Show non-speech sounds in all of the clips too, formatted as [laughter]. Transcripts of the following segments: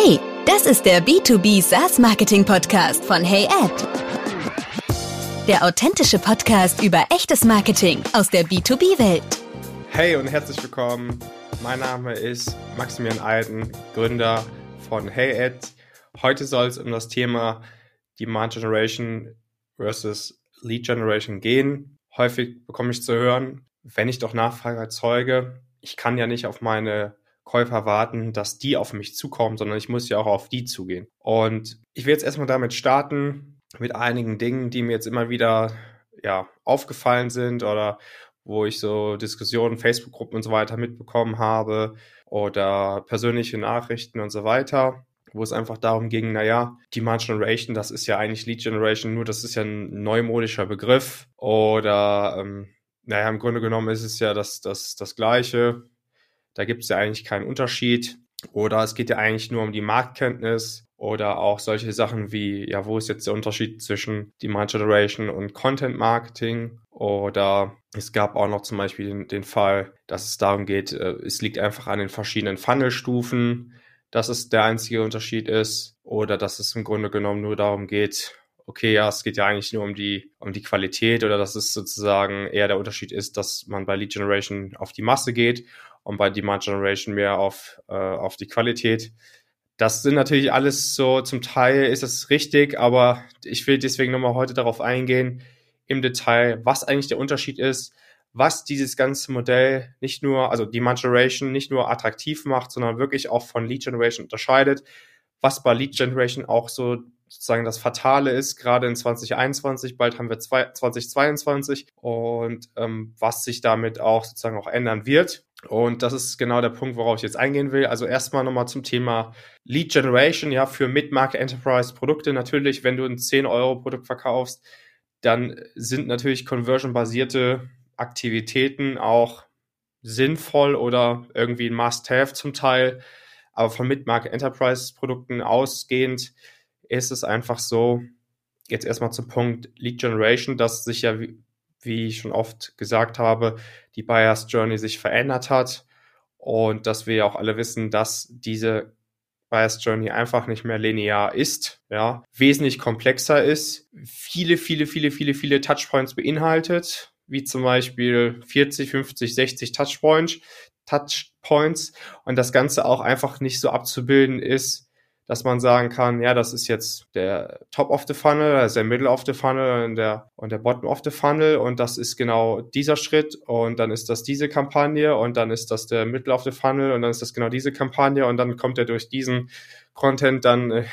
Hey, das ist der B2B SaaS Marketing Podcast von HeyAd. Der authentische Podcast über echtes Marketing aus der B2B-Welt. Hey und herzlich willkommen. Mein Name ist Maximilian Eiden, Gründer von HeyAd. Heute soll es um das Thema Demand Generation versus Lead Generation gehen. Häufig bekomme ich zu hören, wenn ich doch Nachfrage erzeuge, ich kann ja nicht auf meine Käufer warten, dass die auf mich zukommen, sondern ich muss ja auch auf die zugehen. Und ich will jetzt erstmal damit starten, mit einigen Dingen, die mir jetzt immer wieder ja, aufgefallen sind oder wo ich so Diskussionen, Facebook-Gruppen und so weiter mitbekommen habe oder persönliche Nachrichten und so weiter, wo es einfach darum ging, naja, Demand Generation, das ist ja eigentlich Lead Generation, nur das ist ja ein neumodischer Begriff oder ähm, naja, im Grunde genommen ist es ja das, das, das Gleiche. Da gibt es ja eigentlich keinen Unterschied. Oder es geht ja eigentlich nur um die Marktkenntnis oder auch solche Sachen wie, ja, wo ist jetzt der Unterschied zwischen Demand Generation und Content Marketing? Oder es gab auch noch zum Beispiel den, den Fall, dass es darum geht, äh, es liegt einfach an den verschiedenen Funnelstufen, dass es der einzige Unterschied ist. Oder dass es im Grunde genommen nur darum geht, okay, ja, es geht ja eigentlich nur um die, um die Qualität oder dass es sozusagen eher der Unterschied ist, dass man bei Lead Generation auf die Masse geht und bei Demand Generation mehr auf, äh, auf die Qualität. Das sind natürlich alles so, zum Teil ist es richtig, aber ich will deswegen nochmal heute darauf eingehen, im Detail, was eigentlich der Unterschied ist, was dieses ganze Modell nicht nur, also Demand Generation nicht nur attraktiv macht, sondern wirklich auch von Lead Generation unterscheidet, was bei Lead Generation auch so sozusagen das Fatale ist, gerade in 2021, bald haben wir zwei, 2022 und ähm, was sich damit auch sozusagen auch ändern wird. Und das ist genau der Punkt, worauf ich jetzt eingehen will. Also erstmal nochmal zum Thema Lead Generation, ja, für Mid-Market Enterprise Produkte. Natürlich, wenn du ein 10-Euro-Produkt verkaufst, dann sind natürlich conversion-basierte Aktivitäten auch sinnvoll oder irgendwie ein Must-Have zum Teil. Aber von Mid-Market Enterprise Produkten ausgehend ist es einfach so, jetzt erstmal zum Punkt Lead Generation, dass sich ja wie ich schon oft gesagt habe, die Buyers Journey sich verändert hat und dass wir auch alle wissen, dass diese Buyers Journey einfach nicht mehr linear ist, ja, wesentlich komplexer ist, viele, viele, viele, viele, viele Touchpoints beinhaltet, wie zum Beispiel 40, 50, 60 Touchpoints, Touchpoints und das Ganze auch einfach nicht so abzubilden ist, dass man sagen kann, ja, das ist jetzt der Top of the Funnel, das ist der Middle of the Funnel und der, und der Bottom of the Funnel und das ist genau dieser Schritt und dann ist das diese Kampagne und dann ist das der Middle of the Funnel und dann ist das genau diese Kampagne und dann kommt er durch diesen Content dann äh,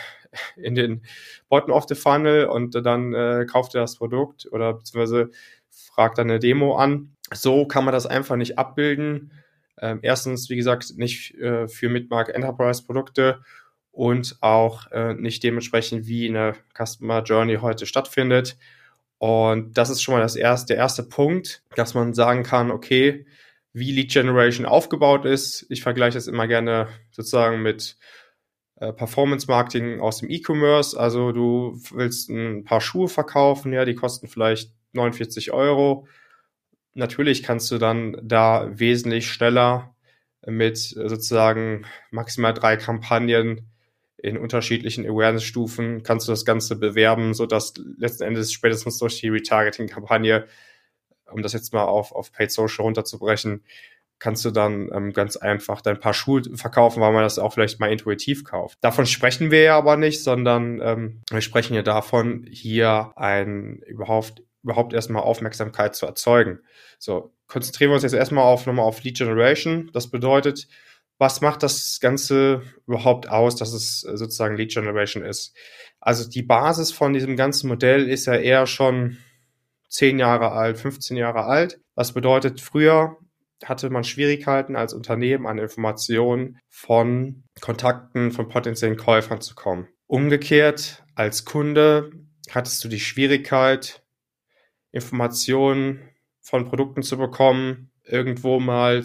in den Bottom of the Funnel und dann äh, kauft er das Produkt oder beziehungsweise fragt dann eine Demo an. So kann man das einfach nicht abbilden. Ähm, erstens, wie gesagt, nicht äh, für Midmark Enterprise Produkte und auch äh, nicht dementsprechend, wie eine Customer Journey heute stattfindet. Und das ist schon mal das erste, der erste Punkt, dass man sagen kann, okay, wie Lead Generation aufgebaut ist. Ich vergleiche das immer gerne sozusagen mit äh, Performance Marketing aus dem E-Commerce. Also du willst ein paar Schuhe verkaufen, ja, die kosten vielleicht 49 Euro. Natürlich kannst du dann da wesentlich schneller mit sozusagen maximal drei Kampagnen in unterschiedlichen Awareness-Stufen kannst du das Ganze bewerben, sodass letzten Endes spätestens durch die Retargeting-Kampagne, um das jetzt mal auf, auf Paid Social runterzubrechen, kannst du dann ähm, ganz einfach dein Paar Schuhe verkaufen, weil man das auch vielleicht mal intuitiv kauft. Davon sprechen wir ja aber nicht, sondern ähm, wir sprechen ja davon, hier ein überhaupt überhaupt erstmal Aufmerksamkeit zu erzeugen. So, konzentrieren wir uns jetzt erstmal auf nochmal auf Lead Generation. Das bedeutet, was macht das Ganze überhaupt aus, dass es äh, sozusagen Lead Generation ist? Also die Basis von diesem ganzen Modell ist ja eher schon 10 Jahre alt, 15 Jahre alt. Was bedeutet, früher hatte man Schwierigkeiten als Unternehmen an Informationen von Kontakten von potenziellen Käufern zu kommen. Umgekehrt, als Kunde hattest du die Schwierigkeit, Informationen von Produkten zu bekommen, irgendwo mal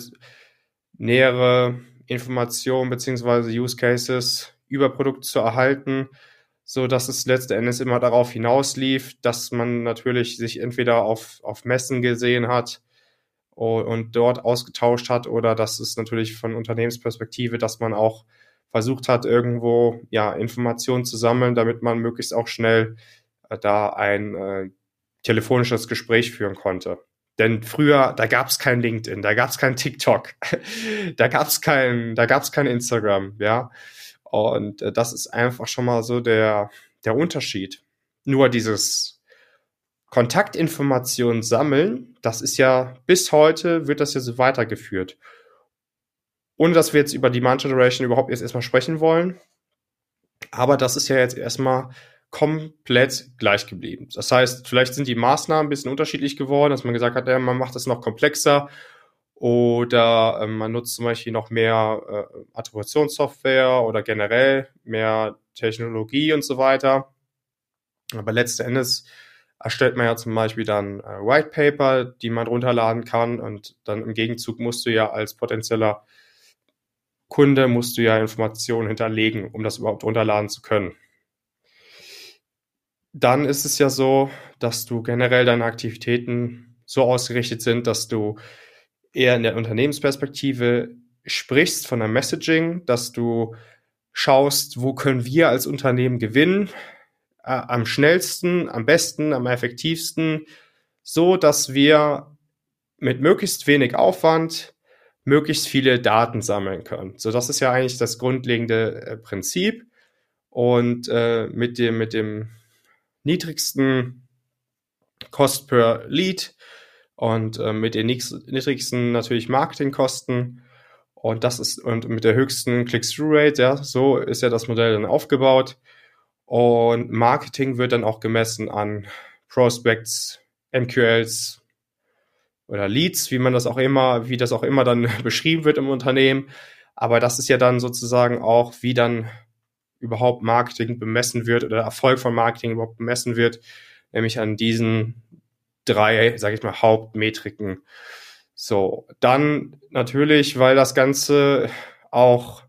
nähere Informationen beziehungsweise Use Cases über Produkte zu erhalten, so dass es letzten Endes immer darauf hinauslief, dass man natürlich sich entweder auf, auf Messen gesehen hat und dort ausgetauscht hat oder dass es natürlich von Unternehmensperspektive, dass man auch versucht hat, irgendwo ja Informationen zu sammeln, damit man möglichst auch schnell äh, da ein äh, telefonisches Gespräch führen konnte. Denn früher, da gab es kein LinkedIn, da gab es kein TikTok, [laughs] da gab es kein, kein Instagram, ja. Und äh, das ist einfach schon mal so der, der Unterschied. Nur dieses Kontaktinformationen sammeln, das ist ja bis heute wird das ja so weitergeführt. Ohne dass wir jetzt über Demand Generation überhaupt jetzt erstmal sprechen wollen. Aber das ist ja jetzt erstmal komplett gleich geblieben. Das heißt, vielleicht sind die Maßnahmen ein bisschen unterschiedlich geworden, dass man gesagt hat, ja, man macht das noch komplexer oder äh, man nutzt zum Beispiel noch mehr äh, Attributionssoftware oder generell mehr Technologie und so weiter. Aber letzten Endes erstellt man ja zum Beispiel dann äh, White Paper, die man runterladen kann und dann im Gegenzug musst du ja als potenzieller Kunde musst du ja Informationen hinterlegen, um das überhaupt runterladen zu können dann ist es ja so, dass du generell deine Aktivitäten so ausgerichtet sind, dass du eher in der Unternehmensperspektive sprichst von der Messaging, dass du schaust, wo können wir als Unternehmen gewinnen, äh, am schnellsten, am besten, am effektivsten, so dass wir mit möglichst wenig Aufwand möglichst viele Daten sammeln können. So, das ist ja eigentlich das grundlegende äh, Prinzip. Und äh, mit dem, mit dem niedrigsten Cost per Lead und äh, mit den niedrigsten natürlich Marketingkosten. Und das ist, und mit der höchsten Click-Through-Rate, ja, so ist ja das Modell dann aufgebaut. Und Marketing wird dann auch gemessen an Prospects, MQLs oder Leads, wie man das auch immer, wie das auch immer dann [laughs] beschrieben wird im Unternehmen. Aber das ist ja dann sozusagen auch, wie dann überhaupt Marketing bemessen wird oder Erfolg von Marketing überhaupt bemessen wird, nämlich an diesen drei, sage ich mal, Hauptmetriken. So, dann natürlich, weil das Ganze auch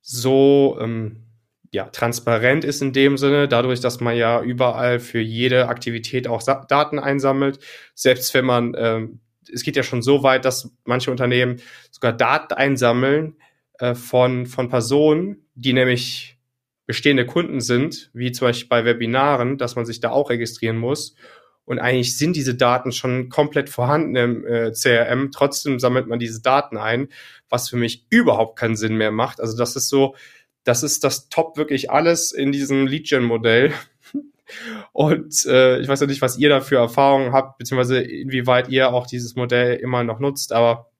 so ähm, ja, transparent ist in dem Sinne, dadurch, dass man ja überall für jede Aktivität auch Daten einsammelt, selbst wenn man, ähm, es geht ja schon so weit, dass manche Unternehmen sogar Daten einsammeln äh, von, von Personen, die nämlich bestehende Kunden sind, wie zum Beispiel bei Webinaren, dass man sich da auch registrieren muss. Und eigentlich sind diese Daten schon komplett vorhanden im äh, CRM. Trotzdem sammelt man diese Daten ein, was für mich überhaupt keinen Sinn mehr macht. Also das ist so, das ist das Top wirklich alles in diesem Lead-Gen-Modell. [laughs] Und äh, ich weiß ja nicht, was ihr da für Erfahrungen habt, beziehungsweise inwieweit ihr auch dieses Modell immer noch nutzt, aber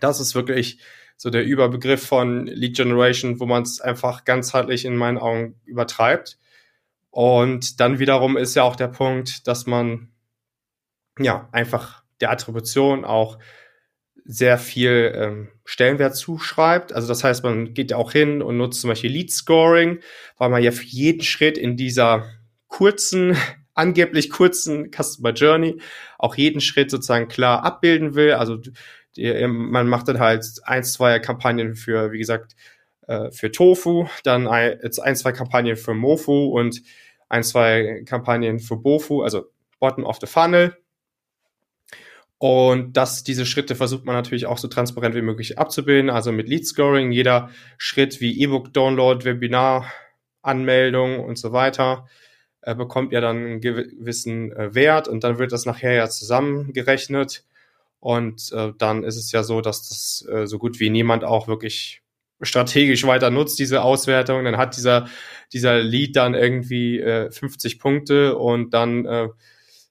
das ist wirklich so der Überbegriff von Lead Generation, wo man es einfach ganzheitlich in meinen Augen übertreibt. Und dann wiederum ist ja auch der Punkt, dass man ja einfach der Attribution auch sehr viel ähm, Stellenwert zuschreibt. Also das heißt, man geht ja auch hin und nutzt zum Beispiel Lead Scoring, weil man ja für jeden Schritt in dieser kurzen, [laughs] angeblich kurzen Customer Journey auch jeden Schritt sozusagen klar abbilden will. Also die, man macht dann halt ein, zwei Kampagnen für, wie gesagt, äh, für Tofu, dann ein, ein, zwei Kampagnen für Mofu und ein, zwei Kampagnen für Bofu, also Bottom of the Funnel. Und das, diese Schritte versucht man natürlich auch so transparent wie möglich abzubilden, also mit Lead Scoring, jeder Schritt wie E-Book Download, Webinar, Anmeldung und so weiter äh, bekommt ja dann einen gewissen äh, Wert und dann wird das nachher ja zusammengerechnet und äh, dann ist es ja so, dass das äh, so gut wie niemand auch wirklich strategisch weiter nutzt, diese Auswertung. Dann hat dieser, dieser Lead dann irgendwie äh, 50 Punkte und dann äh,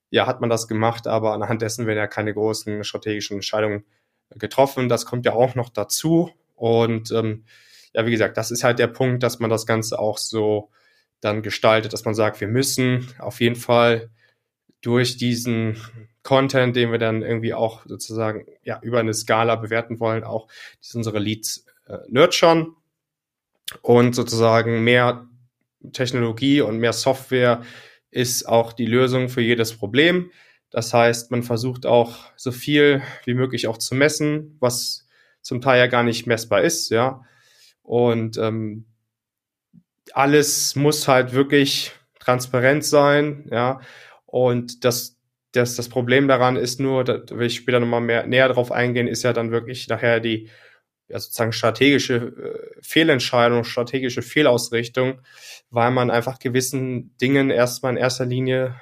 ja, hat man das gemacht, aber anhand dessen werden ja keine großen strategischen Entscheidungen getroffen. Das kommt ja auch noch dazu. Und ähm, ja, wie gesagt, das ist halt der Punkt, dass man das Ganze auch so dann gestaltet, dass man sagt, wir müssen auf jeden Fall durch diesen Content, den wir dann irgendwie auch sozusagen ja über eine Skala bewerten wollen, auch unsere Leads äh, nurturen und sozusagen mehr Technologie und mehr Software ist auch die Lösung für jedes Problem. Das heißt, man versucht auch so viel wie möglich auch zu messen, was zum Teil ja gar nicht messbar ist, ja. Und ähm, alles muss halt wirklich transparent sein, ja. Und das das, das Problem daran ist nur, da will ich später nochmal mehr näher drauf eingehen, ist ja dann wirklich nachher die ja, sozusagen strategische äh, Fehlentscheidung, strategische Fehlausrichtung, weil man einfach gewissen Dingen erstmal in erster Linie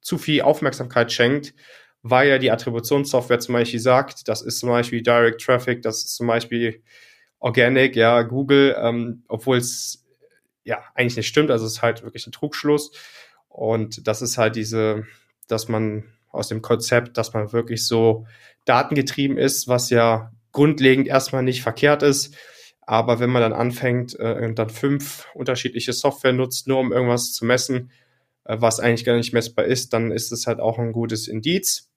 zu viel Aufmerksamkeit schenkt, weil ja die Attributionssoftware zum Beispiel sagt, das ist zum Beispiel Direct Traffic, das ist zum Beispiel Organic, ja, Google, ähm, obwohl es ja eigentlich nicht stimmt, also es ist halt wirklich ein Trugschluss. Und das ist halt diese, dass man aus dem Konzept, dass man wirklich so datengetrieben ist, was ja grundlegend erstmal nicht verkehrt ist. Aber wenn man dann anfängt äh, und dann fünf unterschiedliche Software nutzt, nur um irgendwas zu messen, äh, was eigentlich gar nicht messbar ist, dann ist es halt auch ein gutes Indiz.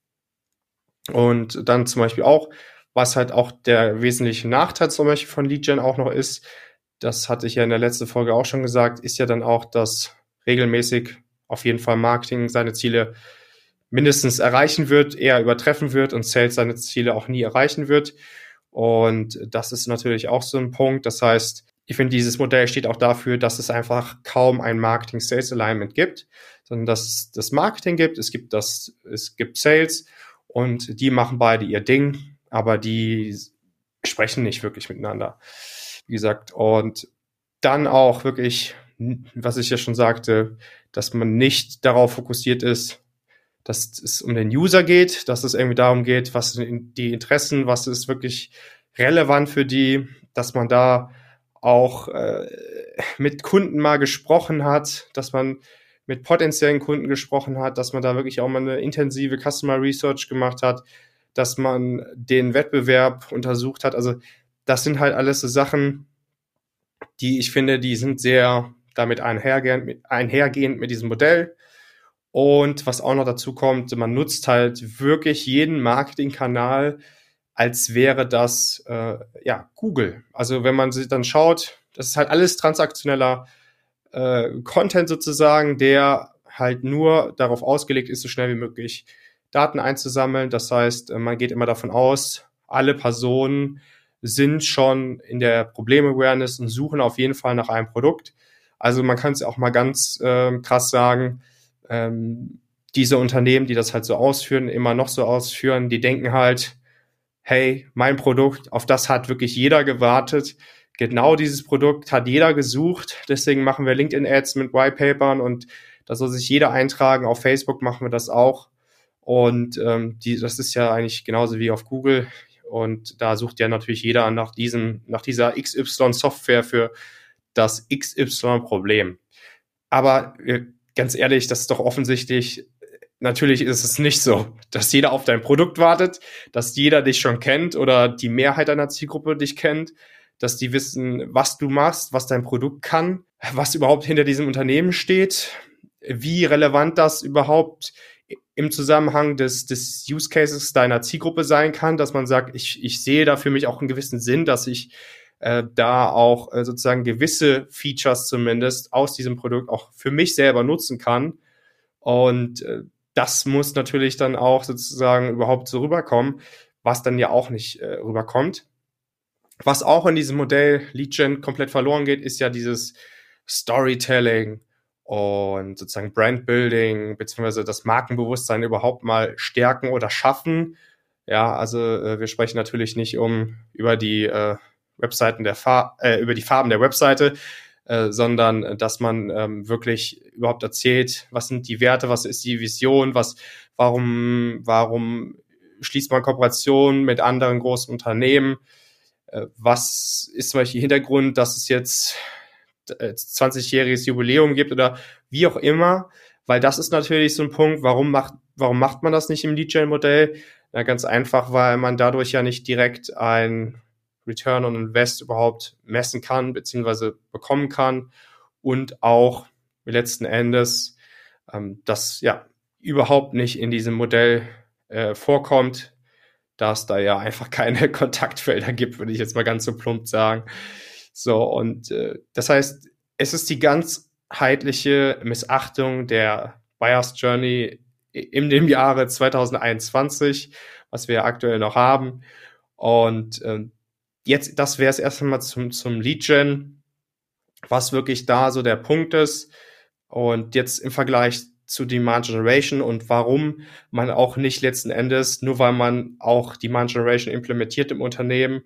Und dann zum Beispiel auch, was halt auch der wesentliche Nachteil zum Beispiel von LeadGen auch noch ist, das hatte ich ja in der letzten Folge auch schon gesagt, ist ja dann auch, dass regelmäßig auf jeden Fall Marketing seine Ziele mindestens erreichen wird, eher übertreffen wird und Sales seine Ziele auch nie erreichen wird. Und das ist natürlich auch so ein Punkt. Das heißt, ich finde, dieses Modell steht auch dafür, dass es einfach kaum ein Marketing-Sales-Alignment gibt, sondern dass es das Marketing gibt, es gibt das, es gibt Sales und die machen beide ihr Ding, aber die sprechen nicht wirklich miteinander. Wie gesagt, und dann auch wirklich, was ich ja schon sagte, dass man nicht darauf fokussiert ist, dass es um den User geht, dass es irgendwie darum geht, was sind die Interessen, was ist wirklich relevant für die, dass man da auch äh, mit Kunden mal gesprochen hat, dass man mit potenziellen Kunden gesprochen hat, dass man da wirklich auch mal eine intensive Customer Research gemacht hat, dass man den Wettbewerb untersucht hat. Also das sind halt alles so Sachen, die ich finde, die sind sehr damit einhergehend einhergehend mit diesem Modell. Und was auch noch dazu kommt, man nutzt halt wirklich jeden Marketingkanal, als wäre das äh, ja Google. Also wenn man sich dann schaut, das ist halt alles transaktioneller äh, Content sozusagen, der halt nur darauf ausgelegt ist, so schnell wie möglich Daten einzusammeln. Das heißt, äh, man geht immer davon aus, alle Personen sind schon in der Problem-Awareness und suchen auf jeden Fall nach einem Produkt. Also man kann es auch mal ganz äh, krass sagen, ähm, diese Unternehmen, die das halt so ausführen, immer noch so ausführen, die denken halt, hey, mein Produkt, auf das hat wirklich jeder gewartet. Genau dieses Produkt hat jeder gesucht. Deswegen machen wir LinkedIn-Ads mit Whitepapern und da soll sich jeder eintragen. Auf Facebook machen wir das auch. Und ähm, die, das ist ja eigentlich genauso wie auf Google. Und da sucht ja natürlich jeder nach diesem, nach dieser XY-Software für das XY-Problem. Aber äh, ganz ehrlich, das ist doch offensichtlich, natürlich ist es nicht so, dass jeder auf dein Produkt wartet, dass jeder dich schon kennt oder die Mehrheit deiner Zielgruppe dich kennt, dass die wissen, was du machst, was dein Produkt kann, was überhaupt hinter diesem Unternehmen steht, wie relevant das überhaupt im Zusammenhang des, des Use Cases deiner Zielgruppe sein kann, dass man sagt, ich, ich sehe da für mich auch einen gewissen Sinn, dass ich äh, da auch äh, sozusagen gewisse Features zumindest aus diesem Produkt auch für mich selber nutzen kann. Und äh, das muss natürlich dann auch sozusagen überhaupt so rüberkommen, was dann ja auch nicht äh, rüberkommt. Was auch in diesem Modell Lead komplett verloren geht, ist ja dieses Storytelling und sozusagen Brandbuilding beziehungsweise das Markenbewusstsein überhaupt mal stärken oder schaffen. Ja, also äh, wir sprechen natürlich nicht um über die äh, Webseiten der Far äh, über die Farben der Webseite, äh, sondern dass man ähm, wirklich überhaupt erzählt, was sind die Werte, was ist die Vision, was, warum, warum schließt man Kooperationen mit anderen großen Unternehmen, äh, was ist zum Beispiel Hintergrund, dass es jetzt 20-jähriges äh, Jubiläum gibt oder wie auch immer, weil das ist natürlich so ein Punkt, warum macht, warum macht man das nicht im DJ-Modell? Na, ganz einfach, weil man dadurch ja nicht direkt ein Return on Invest überhaupt messen kann, beziehungsweise bekommen kann und auch letzten Endes ähm, das ja überhaupt nicht in diesem Modell äh, vorkommt, da es da ja einfach keine [laughs] Kontaktfelder gibt, würde ich jetzt mal ganz so plump sagen. So, und äh, das heißt, es ist die ganzheitliche Missachtung der Buyers Journey in dem Jahre 2021, was wir aktuell noch haben. Und äh, jetzt, das wäre es erst einmal zum, zum Lead-Gen, was wirklich da so der Punkt ist. Und jetzt im Vergleich zu Demand Generation und warum man auch nicht letzten Endes, nur weil man auch Demand Generation implementiert im Unternehmen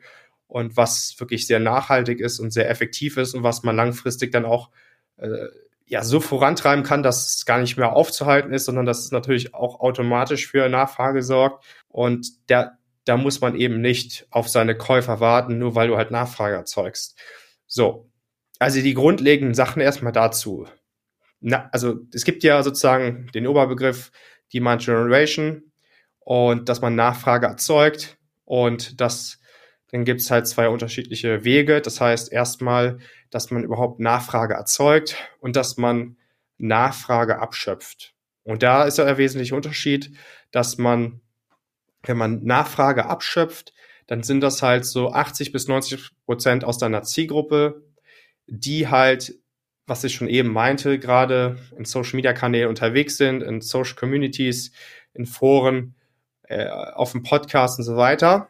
und was wirklich sehr nachhaltig ist und sehr effektiv ist und was man langfristig dann auch äh, ja so vorantreiben kann, dass es gar nicht mehr aufzuhalten ist, sondern dass es natürlich auch automatisch für Nachfrage sorgt. Und der, da muss man eben nicht auf seine Käufer warten, nur weil du halt Nachfrage erzeugst. So. Also die grundlegenden Sachen erstmal dazu. Na, also es gibt ja sozusagen den Oberbegriff Demand Generation und dass man Nachfrage erzeugt und das dann gibt es halt zwei unterschiedliche Wege. Das heißt erstmal, dass man überhaupt Nachfrage erzeugt und dass man Nachfrage abschöpft. Und da ist ja der wesentliche Unterschied, dass man, wenn man Nachfrage abschöpft, dann sind das halt so 80 bis 90 Prozent aus deiner Zielgruppe, die halt, was ich schon eben meinte, gerade in Social Media Kanälen unterwegs sind, in Social Communities, in Foren, äh, auf dem Podcast und so weiter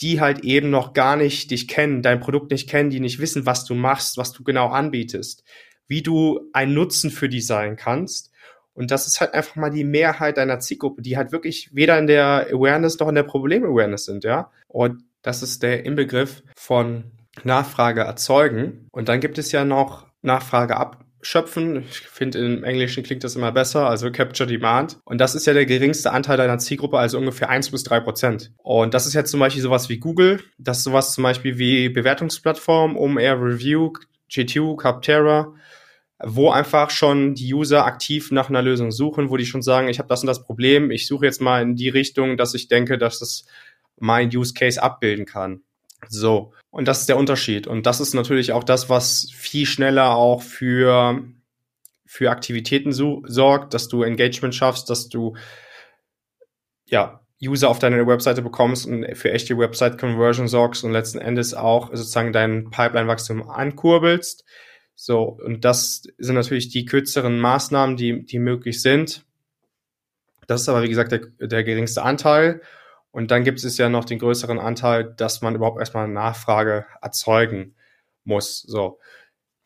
die halt eben noch gar nicht dich kennen, dein Produkt nicht kennen, die nicht wissen, was du machst, was du genau anbietest, wie du einen Nutzen für die sein kannst. Und das ist halt einfach mal die Mehrheit deiner Zielgruppe, die halt wirklich weder in der Awareness noch in der Problem-Awareness sind, ja. Und das ist der Inbegriff von Nachfrage erzeugen. Und dann gibt es ja noch Nachfrage ab schöpfen. Ich finde, im Englischen klingt das immer besser, also Capture Demand. Und das ist ja der geringste Anteil deiner Zielgruppe, also ungefähr eins bis drei Prozent. Und das ist jetzt zum Beispiel sowas wie Google. Das ist sowas zum Beispiel wie Bewertungsplattform, Air Review, G2, Capterra, wo einfach schon die User aktiv nach einer Lösung suchen, wo die schon sagen, ich habe das und das Problem, ich suche jetzt mal in die Richtung, dass ich denke, dass das mein Use Case abbilden kann. So, und das ist der Unterschied. Und das ist natürlich auch das, was viel schneller auch für, für Aktivitäten so, sorgt, dass du Engagement schaffst, dass du ja, User auf deine Webseite bekommst und für echte Website-Conversion sorgst und letzten Endes auch sozusagen dein Pipeline-Wachstum ankurbelst. So, und das sind natürlich die kürzeren Maßnahmen, die, die möglich sind. Das ist aber, wie gesagt, der, der geringste Anteil. Und dann gibt es ja noch den größeren Anteil, dass man überhaupt erstmal Nachfrage erzeugen muss. So.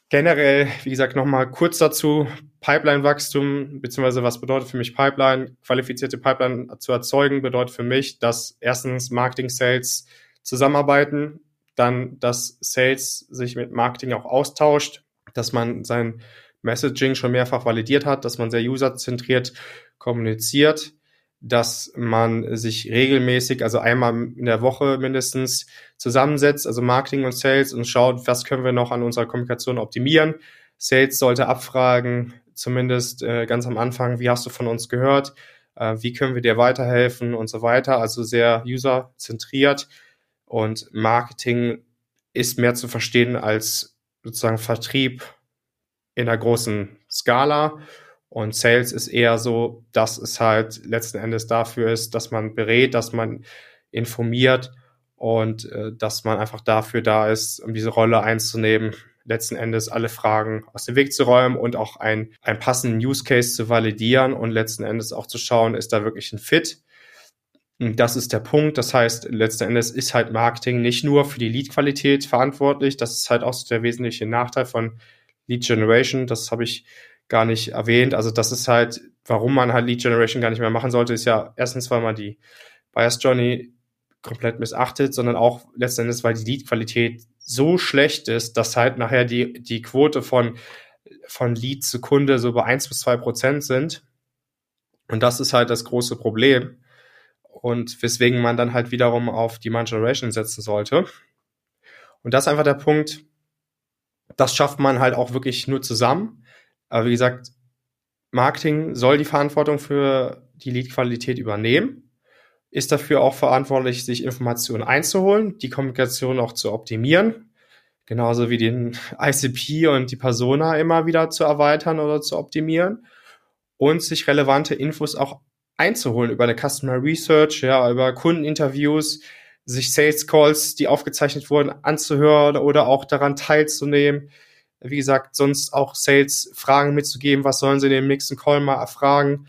Generell, wie gesagt, nochmal kurz dazu, Pipeline-Wachstum, beziehungsweise was bedeutet für mich Pipeline? Qualifizierte Pipeline zu erzeugen bedeutet für mich, dass erstens Marketing, Sales zusammenarbeiten, dann, dass Sales sich mit Marketing auch austauscht, dass man sein Messaging schon mehrfach validiert hat, dass man sehr userzentriert kommuniziert, dass man sich regelmäßig, also einmal in der Woche mindestens zusammensetzt, also Marketing und Sales und schaut, was können wir noch an unserer Kommunikation optimieren. Sales sollte abfragen, zumindest äh, ganz am Anfang, wie hast du von uns gehört, äh, wie können wir dir weiterhelfen und so weiter, also sehr userzentriert und Marketing ist mehr zu verstehen als sozusagen Vertrieb in einer großen Skala und Sales ist eher so, dass es halt letzten Endes dafür ist, dass man berät, dass man informiert und äh, dass man einfach dafür da ist, um diese Rolle einzunehmen, letzten Endes alle Fragen aus dem Weg zu räumen und auch ein, einen passenden Use Case zu validieren und letzten Endes auch zu schauen, ist da wirklich ein Fit. Und das ist der Punkt. Das heißt, letzten Endes ist halt Marketing nicht nur für die Lead-Qualität verantwortlich. Das ist halt auch so der wesentliche Nachteil von Lead Generation. Das habe ich gar nicht erwähnt. Also das ist halt, warum man halt Lead Generation gar nicht mehr machen sollte, ist ja erstens, weil man die Bias Journey komplett missachtet, sondern auch letztendlich, weil die Lead-Qualität so schlecht ist, dass halt nachher die, die Quote von, von Lead zu Kunde so bei eins bis zwei Prozent sind. Und das ist halt das große Problem. Und weswegen man dann halt wiederum auf Demand Generation setzen sollte. Und das ist einfach der Punkt, das schafft man halt auch wirklich nur zusammen. Aber wie gesagt, Marketing soll die Verantwortung für die Lead-Qualität übernehmen, ist dafür auch verantwortlich, sich Informationen einzuholen, die Kommunikation auch zu optimieren, genauso wie den [laughs] ICP und die Persona immer wieder zu erweitern oder zu optimieren und sich relevante Infos auch einzuholen über eine Customer Research, ja, über Kundeninterviews, sich Sales Calls, die aufgezeichnet wurden, anzuhören oder auch daran teilzunehmen wie gesagt, sonst auch Sales Fragen mitzugeben, was sollen sie in dem nächsten Call mal erfragen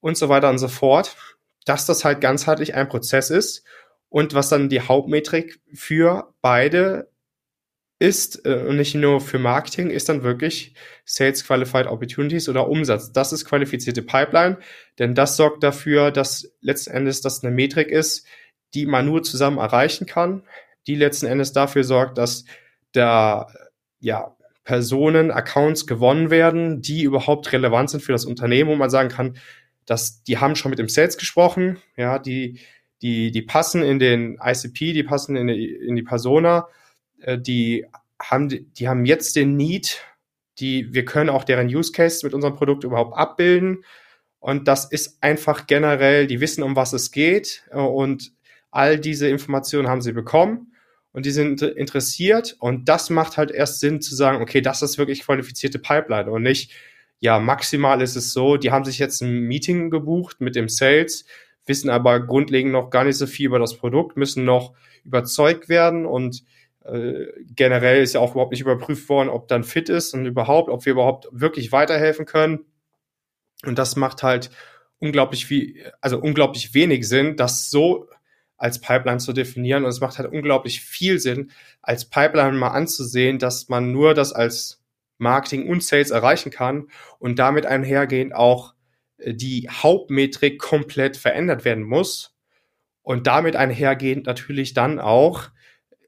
und so weiter und so fort. Dass das halt ganzheitlich ein Prozess ist und was dann die Hauptmetrik für beide ist äh, und nicht nur für Marketing, ist dann wirklich Sales Qualified Opportunities oder Umsatz. Das ist qualifizierte Pipeline, denn das sorgt dafür, dass letzten Endes das eine Metrik ist, die man nur zusammen erreichen kann, die letzten Endes dafür sorgt, dass da ja Personen, Accounts gewonnen werden, die überhaupt relevant sind für das Unternehmen, wo man sagen kann, dass die haben schon mit dem Sales gesprochen, ja, die, die, die passen in den ICP, die passen in die, in die Persona, äh, die haben, die haben jetzt den Need, die, wir können auch deren Use Case mit unserem Produkt überhaupt abbilden. Und das ist einfach generell, die wissen, um was es geht. Äh, und all diese Informationen haben sie bekommen und die sind interessiert und das macht halt erst Sinn zu sagen, okay, das ist wirklich qualifizierte Pipeline und nicht, ja, maximal ist es so, die haben sich jetzt ein Meeting gebucht mit dem Sales, wissen aber grundlegend noch gar nicht so viel über das Produkt, müssen noch überzeugt werden und generell ist ja auch überhaupt nicht überprüft worden, ob dann fit ist und überhaupt, ob wir überhaupt wirklich weiterhelfen können. Und das macht halt unglaublich viel, also unglaublich wenig Sinn, das so als Pipeline zu definieren. Und es macht halt unglaublich viel Sinn, als Pipeline mal anzusehen, dass man nur das als Marketing und Sales erreichen kann und damit einhergehend auch äh, die Hauptmetrik komplett verändert werden muss. Und damit einhergehend natürlich dann auch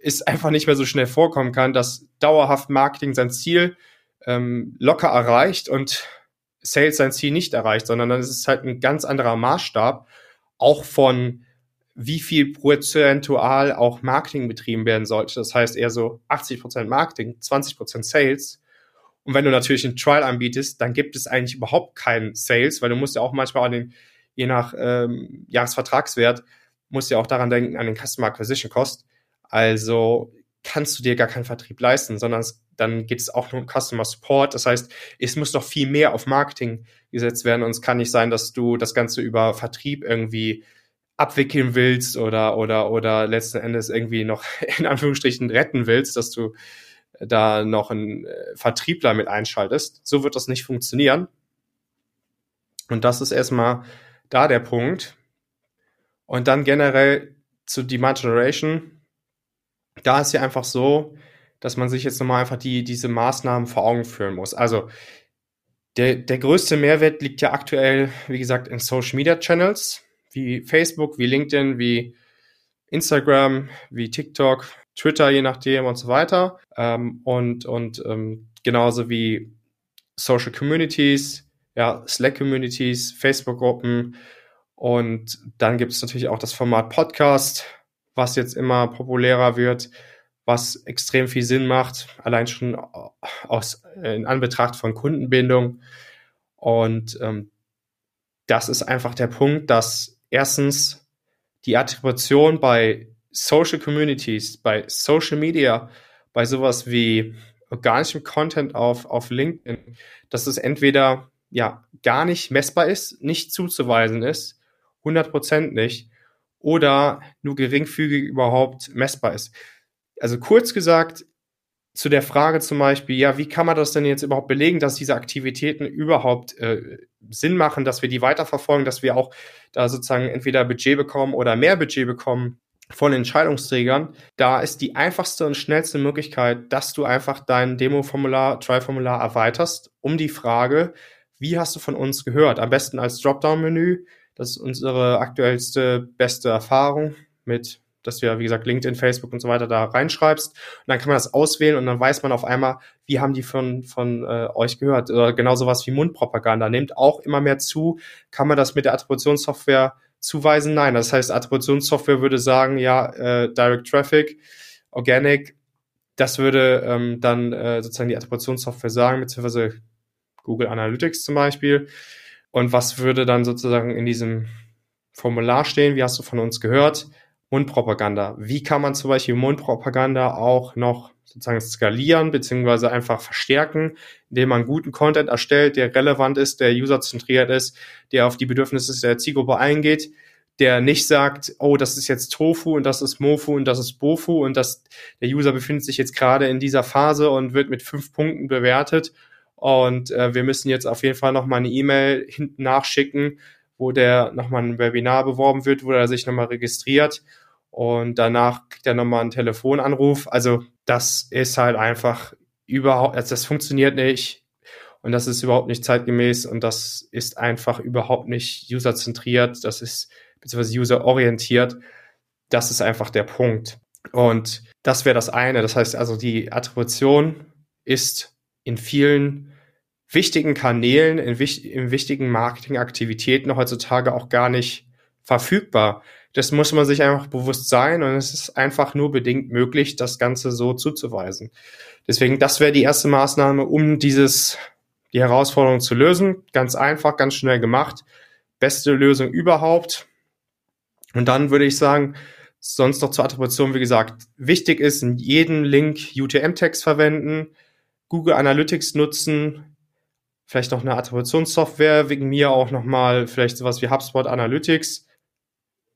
ist einfach nicht mehr so schnell vorkommen kann, dass dauerhaft Marketing sein Ziel ähm, locker erreicht und Sales sein Ziel nicht erreicht, sondern dann ist es halt ein ganz anderer Maßstab, auch von wie viel prozentual auch Marketing betrieben werden sollte. Das heißt eher so 80 Prozent Marketing, 20 Prozent Sales. Und wenn du natürlich einen Trial anbietest, dann gibt es eigentlich überhaupt keinen Sales, weil du musst ja auch manchmal an den, je nach ähm, Jahresvertragswert, musst ja auch daran denken, an den Customer Acquisition Cost. Also kannst du dir gar keinen Vertrieb leisten, sondern es, dann geht es auch nur um Customer Support. Das heißt, es muss noch viel mehr auf Marketing gesetzt werden und es kann nicht sein, dass du das Ganze über Vertrieb irgendwie abwickeln willst oder, oder, oder letzten Endes irgendwie noch [laughs] in Anführungsstrichen retten willst, dass du da noch einen äh, Vertriebler mit einschaltest. So wird das nicht funktionieren. Und das ist erstmal da der Punkt. Und dann generell zu Demand Generation. Da ist ja einfach so, dass man sich jetzt nochmal einfach die, diese Maßnahmen vor Augen führen muss. Also, der, der größte Mehrwert liegt ja aktuell, wie gesagt, in Social Media Channels wie Facebook, wie LinkedIn, wie Instagram, wie TikTok, Twitter, je nachdem und so weiter. Ähm, und und ähm, genauso wie Social Communities, ja, Slack Communities, Facebook-Gruppen. Und dann gibt es natürlich auch das Format Podcast, was jetzt immer populärer wird, was extrem viel Sinn macht, allein schon aus in Anbetracht von Kundenbindung. Und ähm, das ist einfach der Punkt, dass erstens die Attribution bei Social Communities, bei Social Media, bei sowas wie organischem Content auf, auf LinkedIn, dass es entweder ja gar nicht messbar ist, nicht zuzuweisen ist, 100% nicht, oder nur geringfügig überhaupt messbar ist. Also kurz gesagt, zu der Frage zum Beispiel, ja, wie kann man das denn jetzt überhaupt belegen, dass diese Aktivitäten überhaupt äh, Sinn machen, dass wir die weiterverfolgen, dass wir auch da sozusagen entweder Budget bekommen oder mehr Budget bekommen von Entscheidungsträgern. Da ist die einfachste und schnellste Möglichkeit, dass du einfach dein Demo-Formular, Try-Formular erweiterst um die Frage, wie hast du von uns gehört? Am besten als Dropdown-Menü. Das ist unsere aktuellste, beste Erfahrung mit dass du ja, wie gesagt, LinkedIn, Facebook und so weiter da reinschreibst. Und dann kann man das auswählen und dann weiß man auf einmal, wie haben die von, von äh, euch gehört. Oder genau sowas wie Mundpropaganda. Nimmt auch immer mehr zu. Kann man das mit der Attributionssoftware zuweisen? Nein. Das heißt, Attributionssoftware würde sagen, ja, äh, Direct Traffic, Organic, das würde ähm, dann äh, sozusagen die Attributionssoftware sagen, beziehungsweise Google Analytics zum Beispiel. Und was würde dann sozusagen in diesem Formular stehen? Wie hast du von uns gehört? Mundpropaganda. Wie kann man zum Beispiel Mundpropaganda auch noch sozusagen skalieren beziehungsweise einfach verstärken, indem man guten Content erstellt, der relevant ist, der userzentriert ist, der auf die Bedürfnisse der Zielgruppe eingeht, der nicht sagt, oh, das ist jetzt Tofu und das ist Mofu und das ist Bofu und das, der User befindet sich jetzt gerade in dieser Phase und wird mit fünf Punkten bewertet und äh, wir müssen jetzt auf jeden Fall nochmal eine E-Mail hinten nachschicken, wo der nochmal ein Webinar beworben wird, wo er sich nochmal registriert und danach kriegt er nochmal einen Telefonanruf. Also das ist halt einfach überhaupt, also das funktioniert nicht und das ist überhaupt nicht zeitgemäß und das ist einfach überhaupt nicht userzentriert, das ist beziehungsweise userorientiert. Das ist einfach der Punkt. Und das wäre das eine. Das heißt also, die Attribution ist in vielen wichtigen Kanälen, in, in wichtigen Marketingaktivitäten heutzutage auch gar nicht verfügbar. Das muss man sich einfach bewusst sein und es ist einfach nur bedingt möglich, das Ganze so zuzuweisen. Deswegen, das wäre die erste Maßnahme, um dieses, die Herausforderung zu lösen. Ganz einfach, ganz schnell gemacht. Beste Lösung überhaupt. Und dann würde ich sagen, sonst noch zur Attribution, wie gesagt, wichtig ist, in jedem Link UTM-Text verwenden, Google Analytics nutzen, vielleicht noch eine Attributionssoftware, wegen mir auch nochmal vielleicht sowas wie HubSpot Analytics.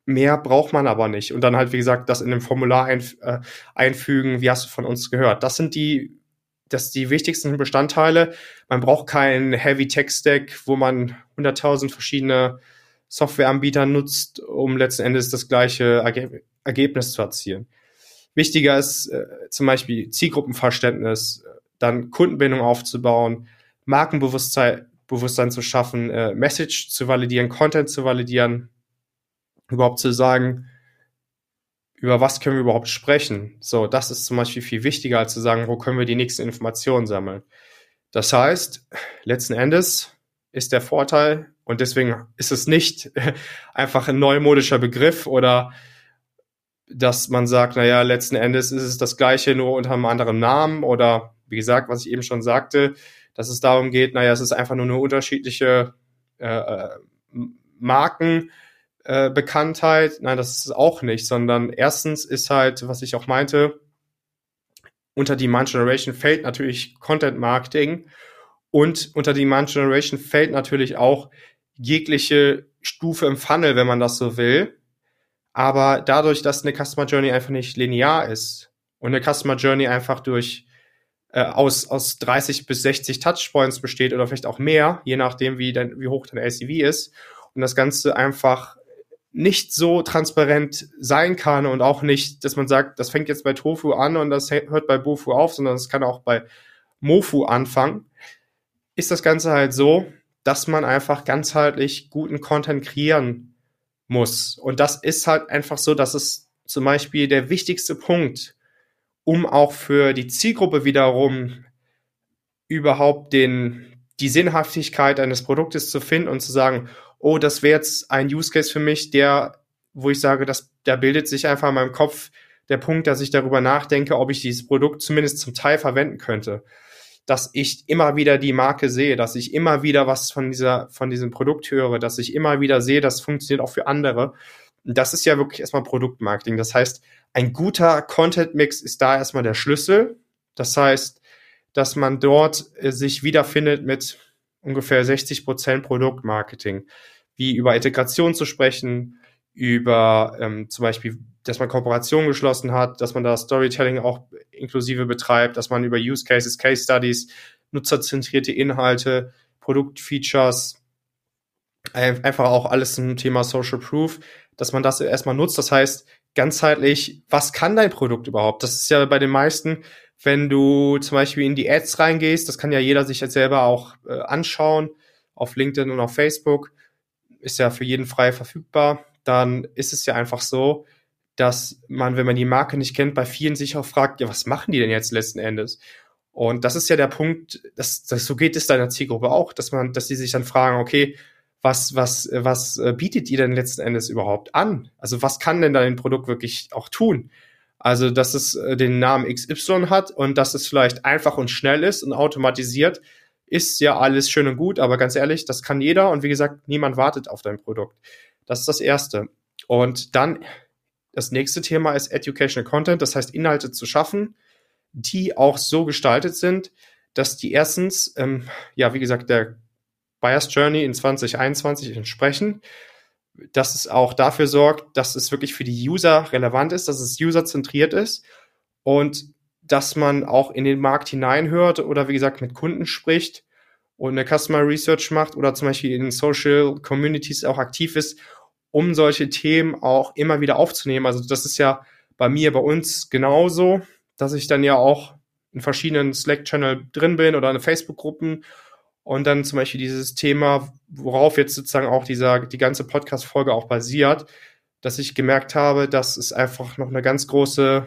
Mehr braucht man aber nicht. Und dann halt, wie gesagt, das in dem Formular einf äh, einfügen, wie hast du von uns gehört. Das sind die, das die wichtigsten Bestandteile. Man braucht keinen Heavy Tech Stack, wo man 100.000 verschiedene Softwareanbieter nutzt, um letzten Endes das gleiche Erge Ergebnis zu erzielen. Wichtiger ist äh, zum Beispiel Zielgruppenverständnis, dann Kundenbindung aufzubauen, Markenbewusstsein Bewusstsein zu schaffen, äh, Message zu validieren, Content zu validieren, überhaupt zu sagen, über was können wir überhaupt sprechen. So, das ist zum Beispiel viel wichtiger, als zu sagen, wo können wir die nächsten Informationen sammeln. Das heißt, letzten Endes ist der Vorteil, und deswegen ist es nicht [laughs] einfach ein neumodischer Begriff oder dass man sagt, naja, letzten Endes ist es das Gleiche, nur unter einem anderen Namen oder wie gesagt, was ich eben schon sagte, dass es darum geht, naja, es ist einfach nur eine unterschiedliche äh, äh Markenbekanntheit. Äh, Nein, das ist es auch nicht, sondern erstens ist halt, was ich auch meinte, unter Demand Generation fällt natürlich Content Marketing und unter Demand Generation fällt natürlich auch jegliche Stufe im Funnel, wenn man das so will. Aber dadurch, dass eine Customer Journey einfach nicht linear ist und eine Customer Journey einfach durch äh, aus, aus 30 bis 60 Touchpoints besteht oder vielleicht auch mehr, je nachdem, wie, dein, wie hoch dein LCV ist, und das Ganze einfach nicht so transparent sein kann und auch nicht, dass man sagt, das fängt jetzt bei Tofu an und das hört bei Bofu auf, sondern es kann auch bei Mofu anfangen, ist das Ganze halt so, dass man einfach ganzheitlich guten Content kreieren muss. Und das ist halt einfach so, dass es zum Beispiel der wichtigste Punkt, um auch für die Zielgruppe wiederum überhaupt den, die Sinnhaftigkeit eines Produktes zu finden und zu sagen, oh, das wäre jetzt ein Use Case für mich, der, wo ich sage, dass, da bildet sich einfach in meinem Kopf der Punkt, dass ich darüber nachdenke, ob ich dieses Produkt zumindest zum Teil verwenden könnte dass ich immer wieder die Marke sehe, dass ich immer wieder was von dieser, von diesem Produkt höre, dass ich immer wieder sehe, das funktioniert auch für andere. Das ist ja wirklich erstmal Produktmarketing. Das heißt, ein guter Content-Mix ist da erstmal der Schlüssel. Das heißt, dass man dort äh, sich wiederfindet mit ungefähr 60 Prozent Produktmarketing, wie über Integration zu sprechen, über ähm, zum Beispiel, dass man Kooperationen geschlossen hat, dass man da Storytelling auch inklusive betreibt, dass man über Use Cases, Case Studies, nutzerzentrierte Inhalte, Produktfeatures, einfach auch alles zum Thema Social Proof, dass man das erstmal nutzt. Das heißt, ganzheitlich, was kann dein Produkt überhaupt? Das ist ja bei den meisten, wenn du zum Beispiel in die Ads reingehst, das kann ja jeder sich jetzt selber auch äh, anschauen, auf LinkedIn und auf Facebook, ist ja für jeden frei verfügbar dann ist es ja einfach so, dass man, wenn man die Marke nicht kennt, bei vielen sich auch fragt, ja, was machen die denn jetzt letzten Endes? Und das ist ja der Punkt, dass, dass so geht es deiner Zielgruppe auch, dass man, dass die sich dann fragen, okay, was, was, was äh, bietet ihr denn letzten Endes überhaupt an? Also was kann denn dein Produkt wirklich auch tun? Also, dass es äh, den Namen XY hat und dass es vielleicht einfach und schnell ist und automatisiert, ist ja alles schön und gut, aber ganz ehrlich, das kann jeder und wie gesagt, niemand wartet auf dein Produkt. Das ist das Erste. Und dann das nächste Thema ist Educational Content, das heißt Inhalte zu schaffen, die auch so gestaltet sind, dass die erstens, ähm, ja, wie gesagt, der Buyer's Journey in 2021 entsprechen, dass es auch dafür sorgt, dass es wirklich für die User relevant ist, dass es userzentriert ist und dass man auch in den Markt hineinhört oder wie gesagt mit Kunden spricht und eine Customer Research macht oder zum Beispiel in Social Communities auch aktiv ist, um solche Themen auch immer wieder aufzunehmen. Also das ist ja bei mir, bei uns genauso, dass ich dann ja auch in verschiedenen Slack-Channel drin bin oder in Facebook-Gruppen und dann zum Beispiel dieses Thema, worauf jetzt sozusagen auch dieser, die ganze Podcast-Folge auch basiert, dass ich gemerkt habe, dass es einfach noch eine ganz große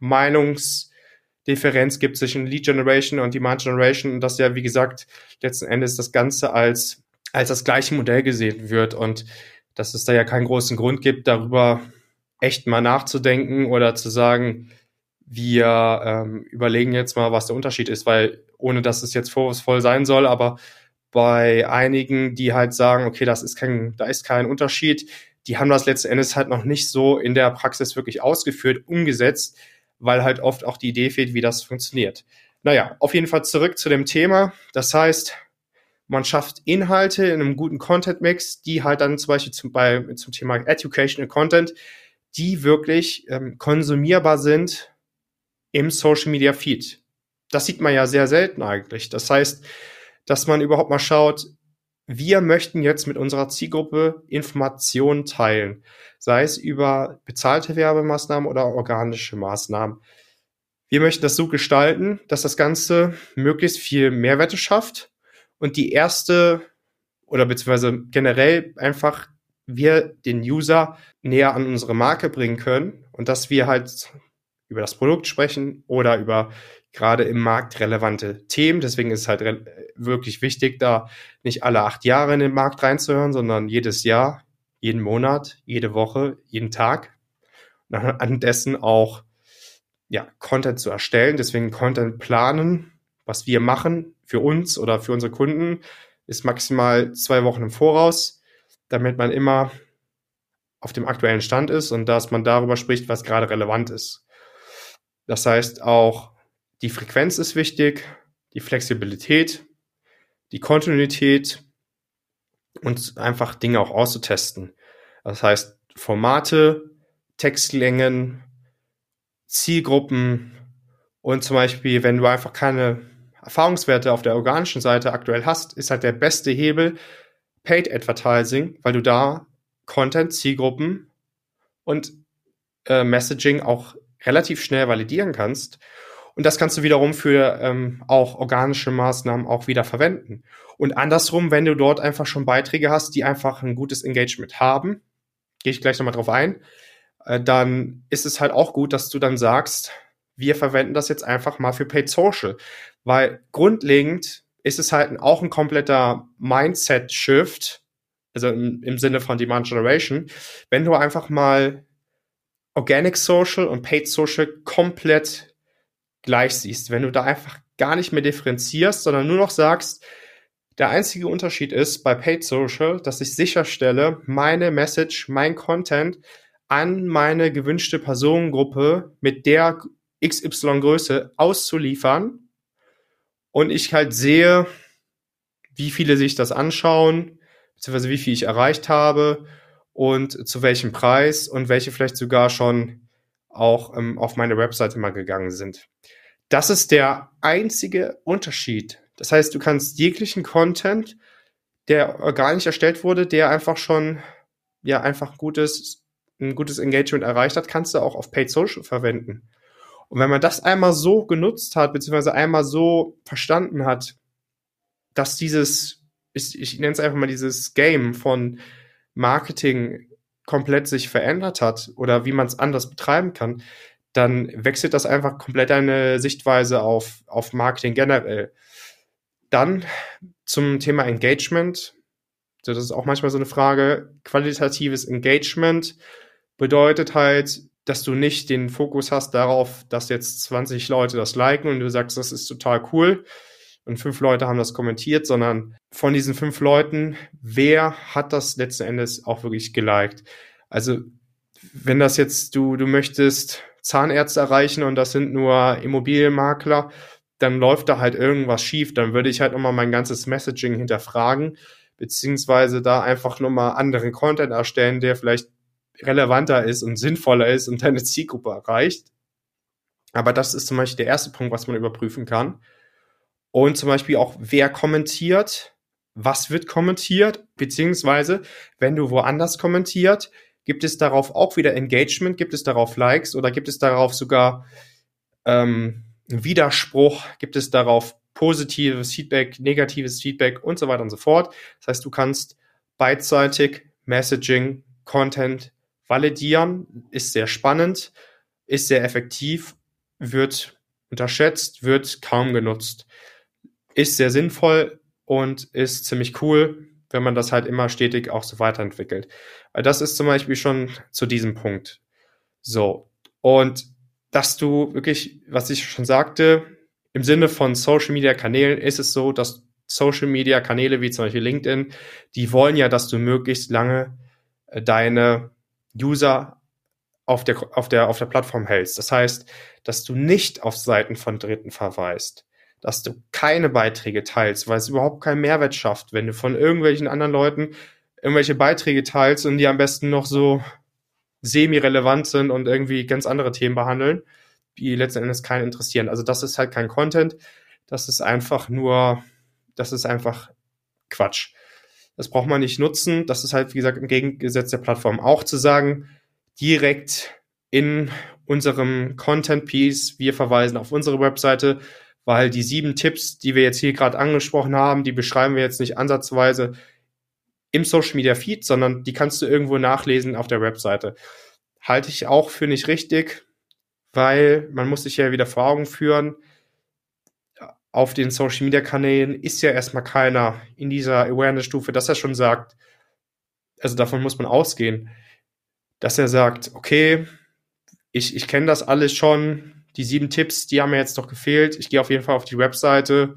Meinungsdifferenz gibt zwischen Lead Generation und Demand Generation und dass ja, wie gesagt, letzten Endes das Ganze als, als das gleiche Modell gesehen wird und dass es da ja keinen großen Grund gibt, darüber echt mal nachzudenken oder zu sagen, wir ähm, überlegen jetzt mal, was der Unterschied ist, weil ohne dass es jetzt vorwurfsvoll sein soll, aber bei einigen, die halt sagen, okay, das ist kein, da ist kein Unterschied, die haben das letzten Endes halt noch nicht so in der Praxis wirklich ausgeführt, umgesetzt, weil halt oft auch die Idee fehlt, wie das funktioniert. Naja, auf jeden Fall zurück zu dem Thema. Das heißt, man schafft Inhalte in einem guten Content-Mix, die halt dann zum Beispiel zum, bei, zum Thema Education and Content, die wirklich ähm, konsumierbar sind im Social Media Feed. Das sieht man ja sehr selten eigentlich. Das heißt, dass man überhaupt mal schaut, wir möchten jetzt mit unserer Zielgruppe Informationen teilen, sei es über bezahlte Werbemaßnahmen oder organische Maßnahmen. Wir möchten das so gestalten, dass das Ganze möglichst viel Mehrwerte schafft und die erste oder beziehungsweise generell einfach wir den User näher an unsere Marke bringen können und dass wir halt über das Produkt sprechen oder über gerade im Markt relevante Themen. Deswegen ist es halt wirklich wichtig, da nicht alle acht Jahre in den Markt reinzuhören, sondern jedes Jahr, jeden Monat, jede Woche, jeden Tag. Und an dessen auch ja, Content zu erstellen. Deswegen Content planen, was wir machen für uns oder für unsere Kunden, ist maximal zwei Wochen im Voraus, damit man immer auf dem aktuellen Stand ist und dass man darüber spricht, was gerade relevant ist. Das heißt auch, die Frequenz ist wichtig, die Flexibilität, die Kontinuität und einfach Dinge auch auszutesten. Das heißt, Formate, Textlängen, Zielgruppen und zum Beispiel, wenn du einfach keine Erfahrungswerte auf der organischen Seite aktuell hast, ist halt der beste Hebel Paid Advertising, weil du da Content, Zielgruppen und äh, Messaging auch relativ schnell validieren kannst. Und das kannst du wiederum für ähm, auch organische Maßnahmen auch wieder verwenden. Und andersrum, wenn du dort einfach schon Beiträge hast, die einfach ein gutes Engagement haben, gehe ich gleich nochmal drauf ein, äh, dann ist es halt auch gut, dass du dann sagst, wir verwenden das jetzt einfach mal für Paid Social. Weil grundlegend ist es halt auch ein kompletter Mindset-Shift, also im, im Sinne von Demand Generation, wenn du einfach mal Organic Social und Paid Social komplett gleich siehst. Wenn du da einfach gar nicht mehr differenzierst, sondern nur noch sagst, der einzige Unterschied ist bei Paid Social, dass ich sicherstelle, meine Message, mein Content an meine gewünschte Personengruppe mit der XY-Größe auszuliefern und ich halt sehe, wie viele sich das anschauen, beziehungsweise wie viel ich erreicht habe und zu welchem Preis und welche vielleicht sogar schon auch ähm, auf meine Webseite mal gegangen sind. Das ist der einzige Unterschied. Das heißt, du kannst jeglichen Content, der organisch erstellt wurde, der einfach schon ja einfach gutes ein gutes Engagement erreicht hat, kannst du auch auf Paid Social verwenden. Und wenn man das einmal so genutzt hat, beziehungsweise einmal so verstanden hat, dass dieses, ich, ich nenne es einfach mal dieses Game von Marketing komplett sich verändert hat oder wie man es anders betreiben kann, dann wechselt das einfach komplett eine Sichtweise auf, auf Marketing generell. Dann zum Thema Engagement. Das ist auch manchmal so eine Frage. Qualitatives Engagement bedeutet halt, dass du nicht den Fokus hast darauf, dass jetzt 20 Leute das liken und du sagst, das ist total cool und fünf Leute haben das kommentiert, sondern von diesen fünf Leuten, wer hat das letzten Endes auch wirklich geliked? Also, wenn das jetzt du, du möchtest Zahnärzte erreichen und das sind nur Immobilienmakler, dann läuft da halt irgendwas schief. Dann würde ich halt nochmal mein ganzes Messaging hinterfragen, beziehungsweise da einfach nochmal anderen Content erstellen, der vielleicht relevanter ist und sinnvoller ist und deine Zielgruppe erreicht. Aber das ist zum Beispiel der erste Punkt, was man überprüfen kann. Und zum Beispiel auch, wer kommentiert, was wird kommentiert, beziehungsweise, wenn du woanders kommentiert, gibt es darauf auch wieder Engagement, gibt es darauf Likes oder gibt es darauf sogar ähm, Widerspruch, gibt es darauf positives Feedback, negatives Feedback und so weiter und so fort. Das heißt, du kannst beidseitig Messaging, Content validieren, ist sehr spannend, ist sehr effektiv, wird unterschätzt, wird kaum genutzt, ist sehr sinnvoll und ist ziemlich cool, wenn man das halt immer stetig auch so weiterentwickelt. Das ist zum Beispiel schon zu diesem Punkt. So. Und dass du wirklich, was ich schon sagte, im Sinne von Social Media Kanälen ist es so, dass Social Media Kanäle wie zum Beispiel LinkedIn, die wollen ja, dass du möglichst lange äh, deine User auf der, auf der, auf der Plattform hältst. Das heißt, dass du nicht auf Seiten von Dritten verweist, dass du keine Beiträge teilst, weil es überhaupt keinen Mehrwert schafft, wenn du von irgendwelchen anderen Leuten irgendwelche Beiträge teilst und die am besten noch so semi-relevant sind und irgendwie ganz andere Themen behandeln, die letzten Endes keinen interessieren. Also das ist halt kein Content, das ist einfach nur, das ist einfach Quatsch. Das braucht man nicht nutzen. Das ist halt, wie gesagt, im Gegensatz der Plattform auch zu sagen, direkt in unserem Content Piece, wir verweisen auf unsere Webseite, weil die sieben Tipps, die wir jetzt hier gerade angesprochen haben, die beschreiben wir jetzt nicht ansatzweise im Social Media Feed, sondern die kannst du irgendwo nachlesen auf der Webseite. Halte ich auch für nicht richtig, weil man muss sich ja wieder vor Augen führen, auf den Social Media Kanälen ist ja erstmal keiner in dieser Awareness-Stufe, dass er schon sagt, also davon muss man ausgehen, dass er sagt, okay, ich, ich kenne das alles schon, die sieben Tipps, die haben mir jetzt noch gefehlt, ich gehe auf jeden Fall auf die Webseite